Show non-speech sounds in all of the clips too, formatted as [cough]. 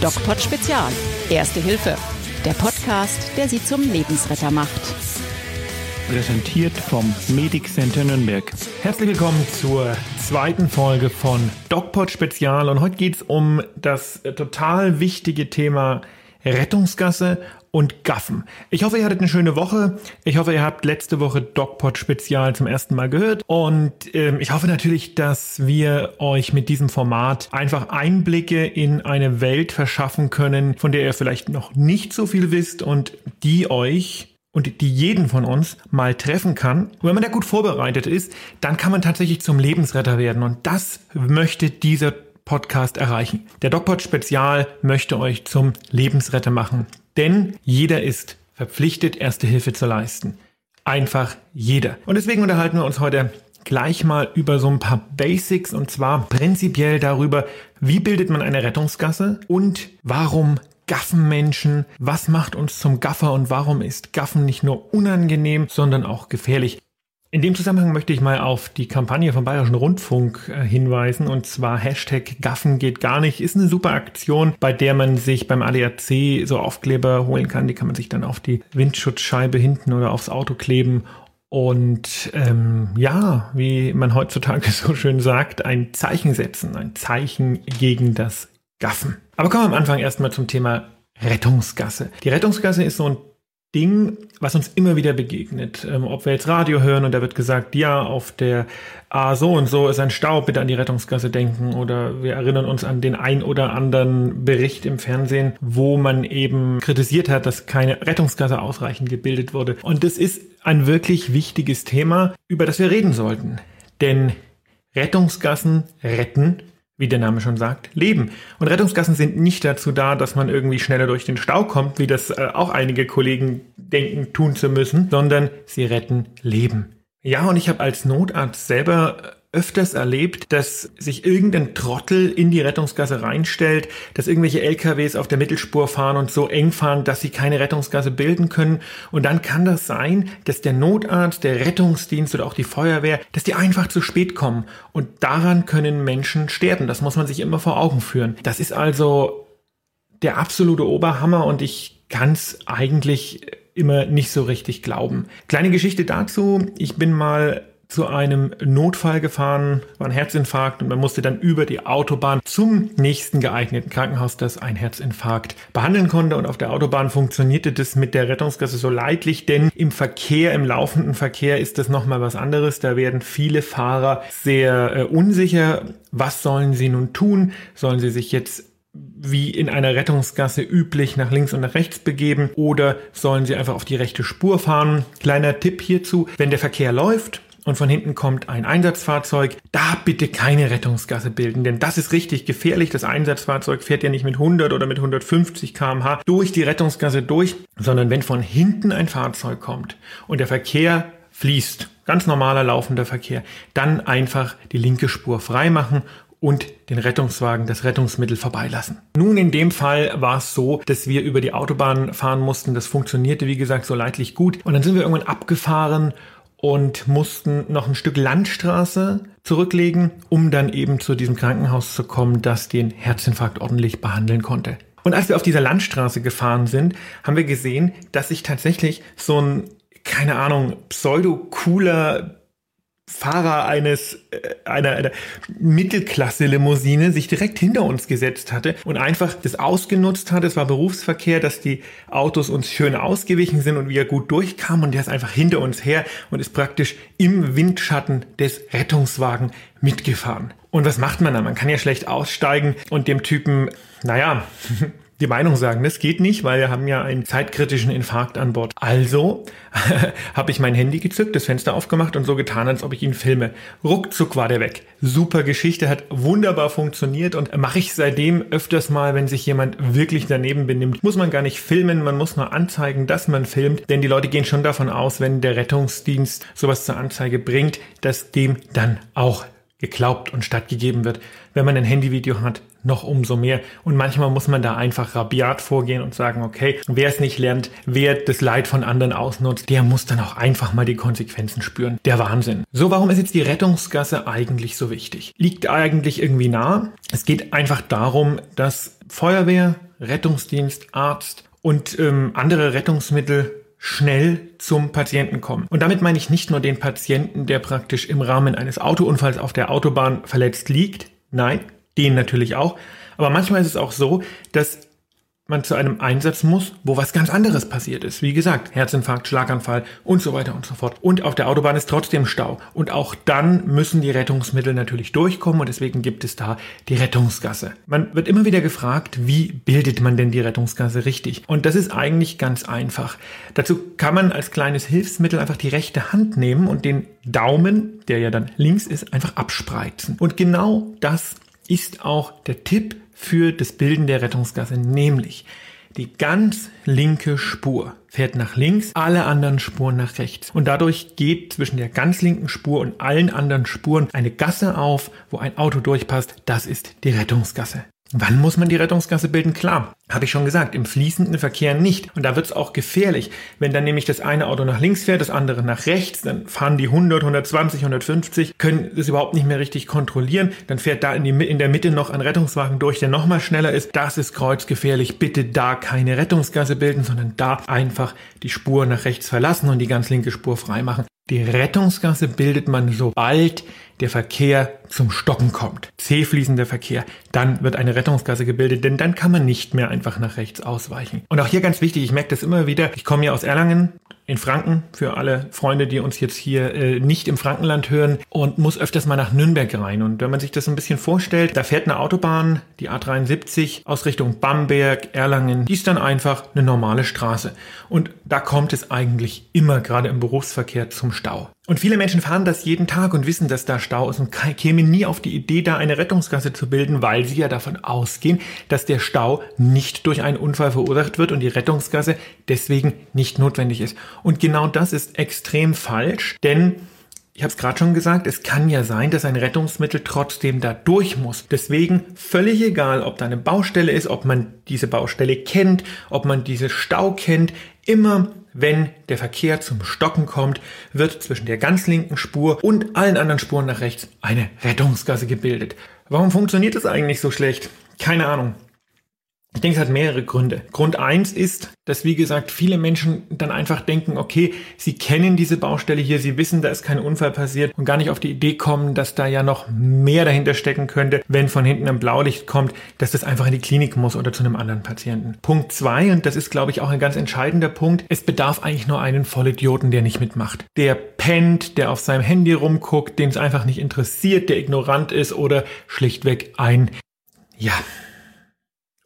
DocPod Spezial. Erste Hilfe. Der Podcast, der Sie zum Lebensretter macht. Präsentiert vom Medic Center Nürnberg. Herzlich willkommen zur zweiten Folge von DocPod Spezial. Und heute geht es um das total wichtige Thema Rettungsgasse und Gaffen. Ich hoffe, ihr hattet eine schöne Woche. Ich hoffe, ihr habt letzte Woche DocPod Spezial zum ersten Mal gehört. Und ähm, ich hoffe natürlich, dass wir euch mit diesem Format einfach Einblicke in eine Welt verschaffen können, von der ihr vielleicht noch nicht so viel wisst und die euch und die jeden von uns mal treffen kann. Und wenn man da gut vorbereitet ist, dann kann man tatsächlich zum Lebensretter werden. Und das möchte dieser Podcast erreichen. Der DocPod Spezial möchte euch zum Lebensretter machen. Denn jeder ist verpflichtet, erste Hilfe zu leisten. Einfach jeder. Und deswegen unterhalten wir uns heute gleich mal über so ein paar Basics und zwar prinzipiell darüber, wie bildet man eine Rettungsgasse und warum gaffen Menschen, was macht uns zum Gaffer und warum ist Gaffen nicht nur unangenehm, sondern auch gefährlich. In dem Zusammenhang möchte ich mal auf die Kampagne vom Bayerischen Rundfunk äh, hinweisen und zwar Hashtag Gaffen geht gar nicht. Ist eine super Aktion, bei der man sich beim ADAC so Aufkleber holen kann. Die kann man sich dann auf die Windschutzscheibe hinten oder aufs Auto kleben und ähm, ja, wie man heutzutage [laughs] so schön sagt, ein Zeichen setzen, ein Zeichen gegen das Gaffen. Aber kommen wir am Anfang erstmal zum Thema Rettungsgasse. Die Rettungsgasse ist so ein Ding, was uns immer wieder begegnet. Ähm, ob wir jetzt Radio hören und da wird gesagt, ja, auf der A so und so ist ein Stau, bitte an die Rettungsgasse denken. Oder wir erinnern uns an den ein oder anderen Bericht im Fernsehen, wo man eben kritisiert hat, dass keine Rettungsgasse ausreichend gebildet wurde. Und das ist ein wirklich wichtiges Thema, über das wir reden sollten. Denn Rettungsgassen retten wie der Name schon sagt, leben. Und Rettungsgassen sind nicht dazu da, dass man irgendwie schneller durch den Stau kommt, wie das äh, auch einige Kollegen denken, tun zu müssen, sondern sie retten Leben. Ja, und ich habe als Notarzt selber öfters erlebt, dass sich irgendein Trottel in die Rettungsgasse reinstellt, dass irgendwelche LKWs auf der Mittelspur fahren und so eng fahren, dass sie keine Rettungsgasse bilden können. Und dann kann das sein, dass der Notarzt, der Rettungsdienst oder auch die Feuerwehr, dass die einfach zu spät kommen. Und daran können Menschen sterben. Das muss man sich immer vor Augen führen. Das ist also der absolute Oberhammer und ich kann es eigentlich immer nicht so richtig glauben. Kleine Geschichte dazu. Ich bin mal zu einem Notfall gefahren, war ein Herzinfarkt und man musste dann über die Autobahn zum nächsten geeigneten Krankenhaus, das ein Herzinfarkt behandeln konnte. Und auf der Autobahn funktionierte das mit der Rettungsgasse so leidlich, denn im Verkehr, im laufenden Verkehr ist das nochmal was anderes. Da werden viele Fahrer sehr äh, unsicher. Was sollen sie nun tun? Sollen sie sich jetzt wie in einer Rettungsgasse üblich nach links und nach rechts begeben oder sollen sie einfach auf die rechte Spur fahren? Kleiner Tipp hierzu, wenn der Verkehr läuft und von hinten kommt ein Einsatzfahrzeug, da bitte keine Rettungsgasse bilden, denn das ist richtig gefährlich. Das Einsatzfahrzeug fährt ja nicht mit 100 oder mit 150 kmh durch die Rettungsgasse durch, sondern wenn von hinten ein Fahrzeug kommt und der Verkehr fließt, ganz normaler laufender Verkehr, dann einfach die linke Spur freimachen und den Rettungswagen, das Rettungsmittel vorbeilassen. Nun, in dem Fall war es so, dass wir über die Autobahn fahren mussten. Das funktionierte, wie gesagt, so leidlich gut. Und dann sind wir irgendwann abgefahren und mussten noch ein Stück Landstraße zurücklegen, um dann eben zu diesem Krankenhaus zu kommen, das den Herzinfarkt ordentlich behandeln konnte. Und als wir auf dieser Landstraße gefahren sind, haben wir gesehen, dass sich tatsächlich so ein, keine Ahnung, pseudo-cooler Fahrer eines äh, einer, einer Mittelklasse-Limousine sich direkt hinter uns gesetzt hatte und einfach das ausgenutzt hat. Es war Berufsverkehr, dass die Autos uns schön ausgewichen sind und wir gut durchkamen und der ist einfach hinter uns her und ist praktisch im Windschatten des Rettungswagen mitgefahren. Und was macht man da? Man kann ja schlecht aussteigen und dem Typen, naja, [laughs] die Meinung sagen, das geht nicht, weil wir haben ja einen zeitkritischen Infarkt an Bord. Also [laughs] habe ich mein Handy gezückt, das Fenster aufgemacht und so getan, als ob ich ihn filme. Ruckzuck war der weg. Super Geschichte, hat wunderbar funktioniert und mache ich seitdem öfters mal, wenn sich jemand wirklich daneben benimmt. Muss man gar nicht filmen, man muss nur anzeigen, dass man filmt, denn die Leute gehen schon davon aus, wenn der Rettungsdienst sowas zur Anzeige bringt, dass dem dann auch geglaubt und stattgegeben wird. Wenn man ein Handyvideo hat, noch umso mehr. Und manchmal muss man da einfach rabiat vorgehen und sagen, okay, wer es nicht lernt, wer das Leid von anderen ausnutzt, der muss dann auch einfach mal die Konsequenzen spüren. Der Wahnsinn. So, warum ist jetzt die Rettungsgasse eigentlich so wichtig? Liegt eigentlich irgendwie nah. Es geht einfach darum, dass Feuerwehr, Rettungsdienst, Arzt und ähm, andere Rettungsmittel schnell zum Patienten kommen. Und damit meine ich nicht nur den Patienten, der praktisch im Rahmen eines Autounfalls auf der Autobahn verletzt liegt. Nein, den natürlich auch. Aber manchmal ist es auch so, dass man zu einem Einsatz muss, wo was ganz anderes passiert ist. Wie gesagt, Herzinfarkt, Schlaganfall und so weiter und so fort. Und auf der Autobahn ist trotzdem Stau. Und auch dann müssen die Rettungsmittel natürlich durchkommen und deswegen gibt es da die Rettungsgasse. Man wird immer wieder gefragt, wie bildet man denn die Rettungsgasse richtig? Und das ist eigentlich ganz einfach. Dazu kann man als kleines Hilfsmittel einfach die rechte Hand nehmen und den Daumen, der ja dann links ist, einfach abspreizen. Und genau das ist auch der Tipp für das Bilden der Rettungsgasse, nämlich die ganz linke Spur fährt nach links, alle anderen Spuren nach rechts. Und dadurch geht zwischen der ganz linken Spur und allen anderen Spuren eine Gasse auf, wo ein Auto durchpasst. Das ist die Rettungsgasse. Wann muss man die Rettungsgasse bilden? Klar, habe ich schon gesagt, im fließenden Verkehr nicht. Und da wird es auch gefährlich. Wenn dann nämlich das eine Auto nach links fährt, das andere nach rechts, dann fahren die 100, 120, 150, können das überhaupt nicht mehr richtig kontrollieren. Dann fährt da in, die, in der Mitte noch ein Rettungswagen durch, der nochmal schneller ist. Das ist kreuzgefährlich. Bitte da keine Rettungsgasse bilden, sondern da einfach die Spur nach rechts verlassen und die ganz linke Spur freimachen. Die Rettungsgasse bildet man, sobald der Verkehr zum Stocken kommt. C-fließender Verkehr. Dann wird eine Rettungsgasse gebildet, denn dann kann man nicht mehr einfach nach rechts ausweichen. Und auch hier ganz wichtig, ich merke das immer wieder, ich komme ja aus Erlangen, in Franken, für alle Freunde, die uns jetzt hier äh, nicht im Frankenland hören und muss öfters mal nach Nürnberg rein. Und wenn man sich das ein bisschen vorstellt, da fährt eine Autobahn, die A73 aus Richtung Bamberg, Erlangen, die ist dann einfach eine normale Straße. Und da kommt es eigentlich immer gerade im Berufsverkehr zum Stau. Und viele Menschen fahren das jeden Tag und wissen, dass da Stau ist und kämen nie auf die Idee, da eine Rettungsgasse zu bilden, weil sie ja davon ausgehen, dass der Stau nicht durch einen Unfall verursacht wird und die Rettungsgasse deswegen nicht notwendig ist. Und genau das ist extrem falsch, denn ich habe es gerade schon gesagt, es kann ja sein, dass ein Rettungsmittel trotzdem da durch muss. Deswegen völlig egal, ob da eine Baustelle ist, ob man diese Baustelle kennt, ob man diese Stau kennt, immer wenn der Verkehr zum Stocken kommt, wird zwischen der ganz linken Spur und allen anderen Spuren nach rechts eine Rettungsgasse gebildet. Warum funktioniert das eigentlich so schlecht? Keine Ahnung. Ich denke, es hat mehrere Gründe. Grund eins ist, dass, wie gesagt, viele Menschen dann einfach denken, okay, sie kennen diese Baustelle hier, sie wissen, da ist kein Unfall passiert und gar nicht auf die Idee kommen, dass da ja noch mehr dahinter stecken könnte, wenn von hinten ein Blaulicht kommt, dass das einfach in die Klinik muss oder zu einem anderen Patienten. Punkt zwei, und das ist, glaube ich, auch ein ganz entscheidender Punkt, es bedarf eigentlich nur einen Vollidioten, der nicht mitmacht. Der pennt, der auf seinem Handy rumguckt, den es einfach nicht interessiert, der ignorant ist oder schlichtweg ein, ja,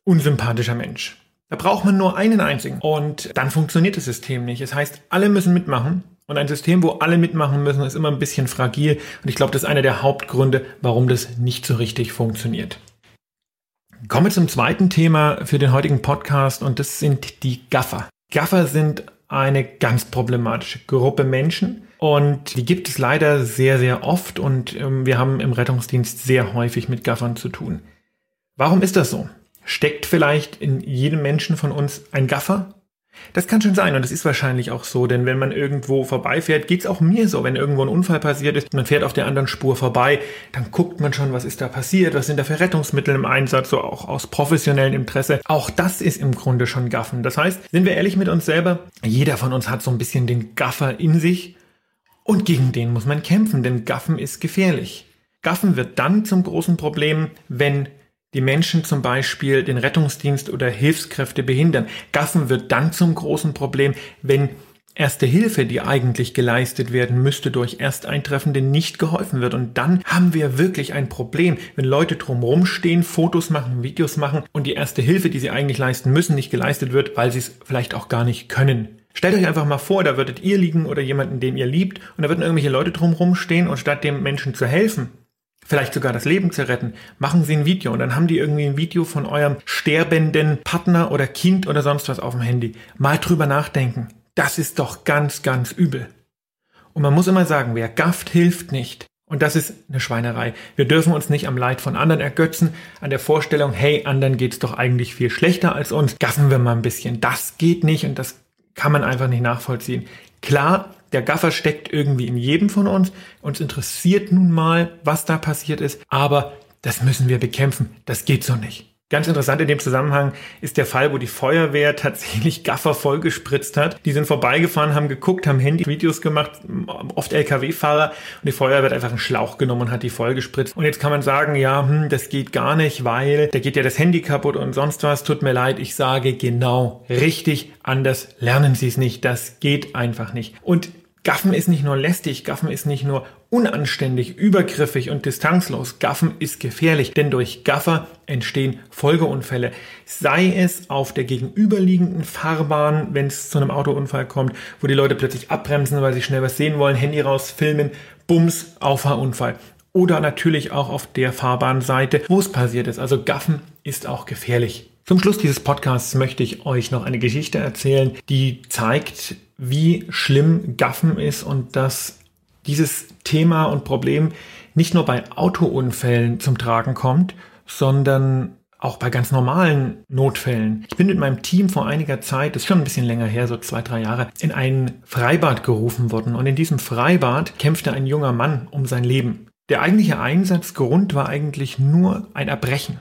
unsympathischer Mensch. Da braucht man nur einen einzigen und dann funktioniert das System nicht. Das heißt, alle müssen mitmachen und ein System, wo alle mitmachen müssen, ist immer ein bisschen fragil und ich glaube, das ist einer der Hauptgründe, warum das nicht so richtig funktioniert. Kommen wir zum zweiten Thema für den heutigen Podcast und das sind die Gaffer. Gaffer sind eine ganz problematische Gruppe Menschen und die gibt es leider sehr, sehr oft und ähm, wir haben im Rettungsdienst sehr häufig mit Gaffern zu tun. Warum ist das so? Steckt vielleicht in jedem Menschen von uns ein Gaffer? Das kann schon sein und das ist wahrscheinlich auch so, denn wenn man irgendwo vorbeifährt, geht's auch mir so, wenn irgendwo ein Unfall passiert ist, man fährt auf der anderen Spur vorbei, dann guckt man schon, was ist da passiert, was sind da für Rettungsmittel im Einsatz, so auch aus professionellem Interesse. Auch das ist im Grunde schon Gaffen. Das heißt, sind wir ehrlich mit uns selber, jeder von uns hat so ein bisschen den Gaffer in sich und gegen den muss man kämpfen, denn Gaffen ist gefährlich. Gaffen wird dann zum großen Problem, wenn die Menschen zum Beispiel den Rettungsdienst oder Hilfskräfte behindern. Gaffen wird dann zum großen Problem, wenn Erste Hilfe, die eigentlich geleistet werden müsste durch Ersteintreffende, nicht geholfen wird. Und dann haben wir wirklich ein Problem, wenn Leute drumherum stehen, Fotos machen, Videos machen und die erste Hilfe, die sie eigentlich leisten müssen, nicht geleistet wird, weil sie es vielleicht auch gar nicht können. Stellt euch einfach mal vor, da würdet ihr liegen oder jemanden, den ihr liebt, und da würden irgendwelche Leute drumherum stehen und statt dem Menschen zu helfen, vielleicht sogar das Leben zu retten, machen Sie ein Video und dann haben die irgendwie ein Video von eurem sterbenden Partner oder Kind oder sonst was auf dem Handy. Mal drüber nachdenken. Das ist doch ganz, ganz übel. Und man muss immer sagen, wer gafft, hilft nicht. Und das ist eine Schweinerei. Wir dürfen uns nicht am Leid von anderen ergötzen, an der Vorstellung, hey, anderen geht's doch eigentlich viel schlechter als uns. Gaffen wir mal ein bisschen. Das geht nicht und das kann man einfach nicht nachvollziehen. Klar, der Gaffer steckt irgendwie in jedem von uns. Uns interessiert nun mal, was da passiert ist, aber das müssen wir bekämpfen. Das geht so nicht. Ganz interessant in dem Zusammenhang ist der Fall, wo die Feuerwehr [laughs] tatsächlich Gaffer vollgespritzt hat. Die sind vorbeigefahren, haben geguckt, haben Handy-Videos gemacht, oft LKW-Fahrer und die Feuerwehr hat einfach einen Schlauch genommen und hat die vollgespritzt. Und jetzt kann man sagen, ja, hm, das geht gar nicht, weil da geht ja das Handy kaputt und sonst was. Tut mir leid, ich sage genau richtig, anders lernen Sie es nicht. Das geht einfach nicht. Und Gaffen ist nicht nur lästig, Gaffen ist nicht nur unanständig, übergriffig und distanzlos. Gaffen ist gefährlich, denn durch Gaffer entstehen Folgeunfälle. Sei es auf der gegenüberliegenden Fahrbahn, wenn es zu einem Autounfall kommt, wo die Leute plötzlich abbremsen, weil sie schnell was sehen wollen, Handy raus, filmen, Bums, Auffahrunfall. Oder natürlich auch auf der Fahrbahnseite, wo es passiert ist. Also Gaffen ist auch gefährlich. Zum Schluss dieses Podcasts möchte ich euch noch eine Geschichte erzählen, die zeigt, wie schlimm Gaffen ist und dass dieses Thema und Problem nicht nur bei Autounfällen zum Tragen kommt, sondern auch bei ganz normalen Notfällen. Ich bin mit meinem Team vor einiger Zeit, das ist schon ein bisschen länger her, so zwei, drei Jahre, in ein Freibad gerufen worden. Und in diesem Freibad kämpfte ein junger Mann um sein Leben. Der eigentliche Einsatzgrund war eigentlich nur ein Erbrechen.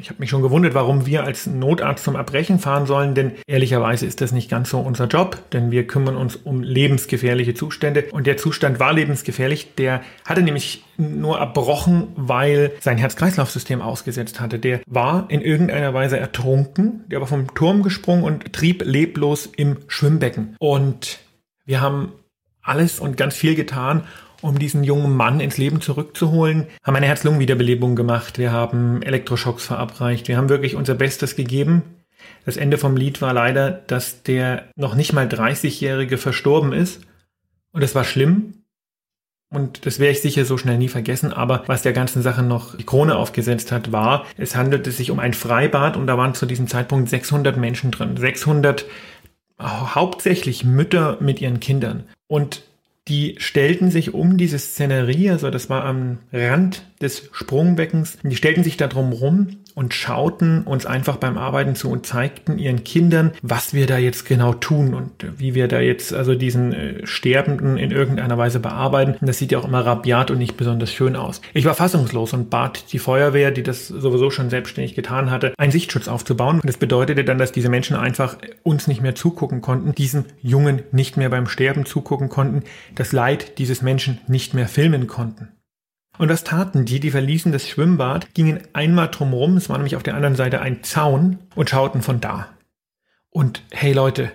Ich habe mich schon gewundert, warum wir als Notarzt zum Erbrechen fahren sollen, denn ehrlicherweise ist das nicht ganz so unser Job, denn wir kümmern uns um lebensgefährliche Zustände und der Zustand war lebensgefährlich. Der hatte nämlich nur erbrochen, weil sein Herz-Kreislauf-System ausgesetzt hatte. Der war in irgendeiner Weise ertrunken, der war vom Turm gesprungen und trieb leblos im Schwimmbecken. Und wir haben alles und ganz viel getan, um diesen jungen Mann ins Leben zurückzuholen, haben eine Herz-Lungen-Wiederbelebung gemacht. Wir haben Elektroschocks verabreicht. Wir haben wirklich unser Bestes gegeben. Das Ende vom Lied war leider, dass der noch nicht mal 30-Jährige verstorben ist. Und das war schlimm. Und das werde ich sicher so schnell nie vergessen. Aber was der ganzen Sache noch die Krone aufgesetzt hat, war, es handelte sich um ein Freibad und da waren zu diesem Zeitpunkt 600 Menschen drin. 600 hauptsächlich Mütter mit ihren Kindern. Und die stellten sich um diese Szenerie, also das war am Rand des Sprungbeckens, die stellten sich da drum rum und schauten uns einfach beim Arbeiten zu und zeigten ihren Kindern, was wir da jetzt genau tun und wie wir da jetzt also diesen äh, Sterbenden in irgendeiner Weise bearbeiten. Und das sieht ja auch immer rabiat und nicht besonders schön aus. Ich war fassungslos und bat die Feuerwehr, die das sowieso schon selbstständig getan hatte, einen Sichtschutz aufzubauen. Und das bedeutete dann, dass diese Menschen einfach uns nicht mehr zugucken konnten, diesem Jungen nicht mehr beim Sterben zugucken konnten, das Leid dieses Menschen nicht mehr filmen konnten. Und was taten die? Die verließen das Schwimmbad, gingen einmal drumherum, es war nämlich auf der anderen Seite ein Zaun, und schauten von da. Und hey Leute,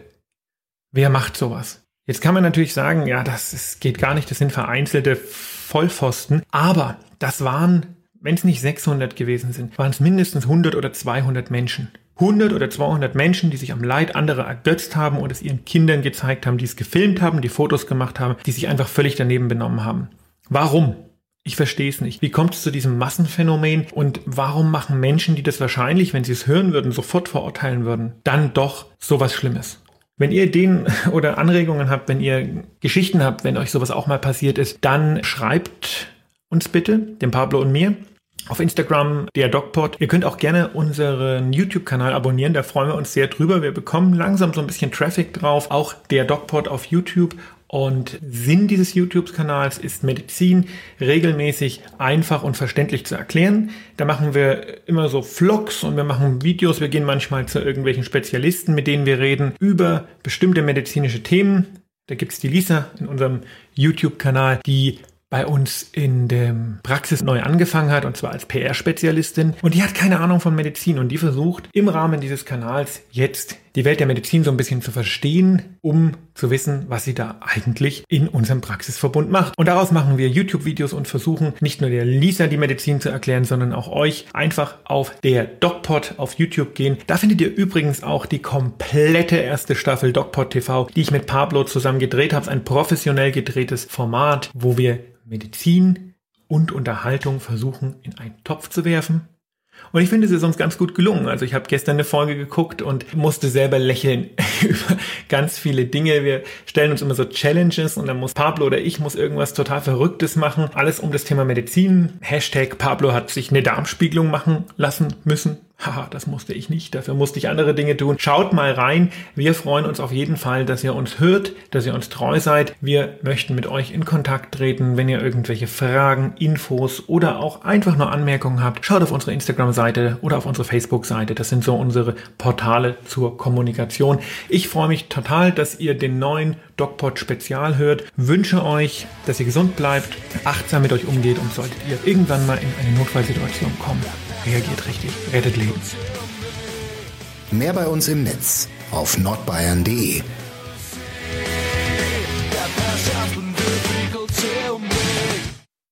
wer macht sowas? Jetzt kann man natürlich sagen, ja, das ist, geht gar nicht, das sind vereinzelte Vollpfosten, aber das waren, wenn es nicht 600 gewesen sind, waren es mindestens 100 oder 200 Menschen. 100 oder 200 Menschen, die sich am Leid anderer ergötzt haben und es ihren Kindern gezeigt haben, die es gefilmt haben, die Fotos gemacht haben, die sich einfach völlig daneben benommen haben. Warum? Ich verstehe es nicht. Wie kommt es zu diesem Massenphänomen und warum machen Menschen, die das wahrscheinlich, wenn sie es hören würden, sofort verurteilen würden, dann doch sowas Schlimmes? Wenn ihr Ideen [laughs] oder Anregungen habt, wenn ihr Geschichten habt, wenn euch sowas auch mal passiert ist, dann schreibt uns bitte, dem Pablo und mir, auf Instagram der DocPod. Ihr könnt auch gerne unseren YouTube-Kanal abonnieren, da freuen wir uns sehr drüber. Wir bekommen langsam so ein bisschen Traffic drauf, auch der DocPod auf YouTube und Sinn dieses YouTube-Kanals ist Medizin regelmäßig einfach und verständlich zu erklären. Da machen wir immer so Vlogs und wir machen Videos. Wir gehen manchmal zu irgendwelchen Spezialisten, mit denen wir reden über bestimmte medizinische Themen. Da gibt's die Lisa in unserem YouTube-Kanal, die bei uns in der Praxis neu angefangen hat, und zwar als PR-Spezialistin. Und die hat keine Ahnung von Medizin und die versucht im Rahmen dieses Kanals jetzt die Welt der Medizin so ein bisschen zu verstehen, um zu wissen, was sie da eigentlich in unserem Praxisverbund macht. Und daraus machen wir YouTube-Videos und versuchen nicht nur der Lisa die Medizin zu erklären, sondern auch euch einfach auf der DocPod auf YouTube gehen. Da findet ihr übrigens auch die komplette erste Staffel DocPod TV, die ich mit Pablo zusammen gedreht habe. Ein professionell gedrehtes Format, wo wir Medizin und Unterhaltung versuchen in einen Topf zu werfen. Und ich finde, es ist uns ganz gut gelungen. Also ich habe gestern eine Folge geguckt und musste selber lächeln [laughs] über ganz viele Dinge. Wir stellen uns immer so Challenges und dann muss Pablo oder ich muss irgendwas total Verrücktes machen. Alles um das Thema Medizin. Hashtag Pablo hat sich eine Darmspiegelung machen lassen müssen. Haha, das musste ich nicht, dafür musste ich andere Dinge tun. Schaut mal rein. Wir freuen uns auf jeden Fall, dass ihr uns hört, dass ihr uns treu seid. Wir möchten mit euch in Kontakt treten, wenn ihr irgendwelche Fragen, Infos oder auch einfach nur Anmerkungen habt. Schaut auf unsere Instagram-Seite oder auf unsere Facebook-Seite. Das sind so unsere Portale zur Kommunikation. Ich freue mich total, dass ihr den neuen DocPod Spezial hört. Wünsche euch, dass ihr gesund bleibt, achtsam mit euch umgeht und solltet ihr irgendwann mal in eine Notfallsituation kommen reagiert richtig, rettet Leben. Mehr bei uns im Netz auf nordbayern.de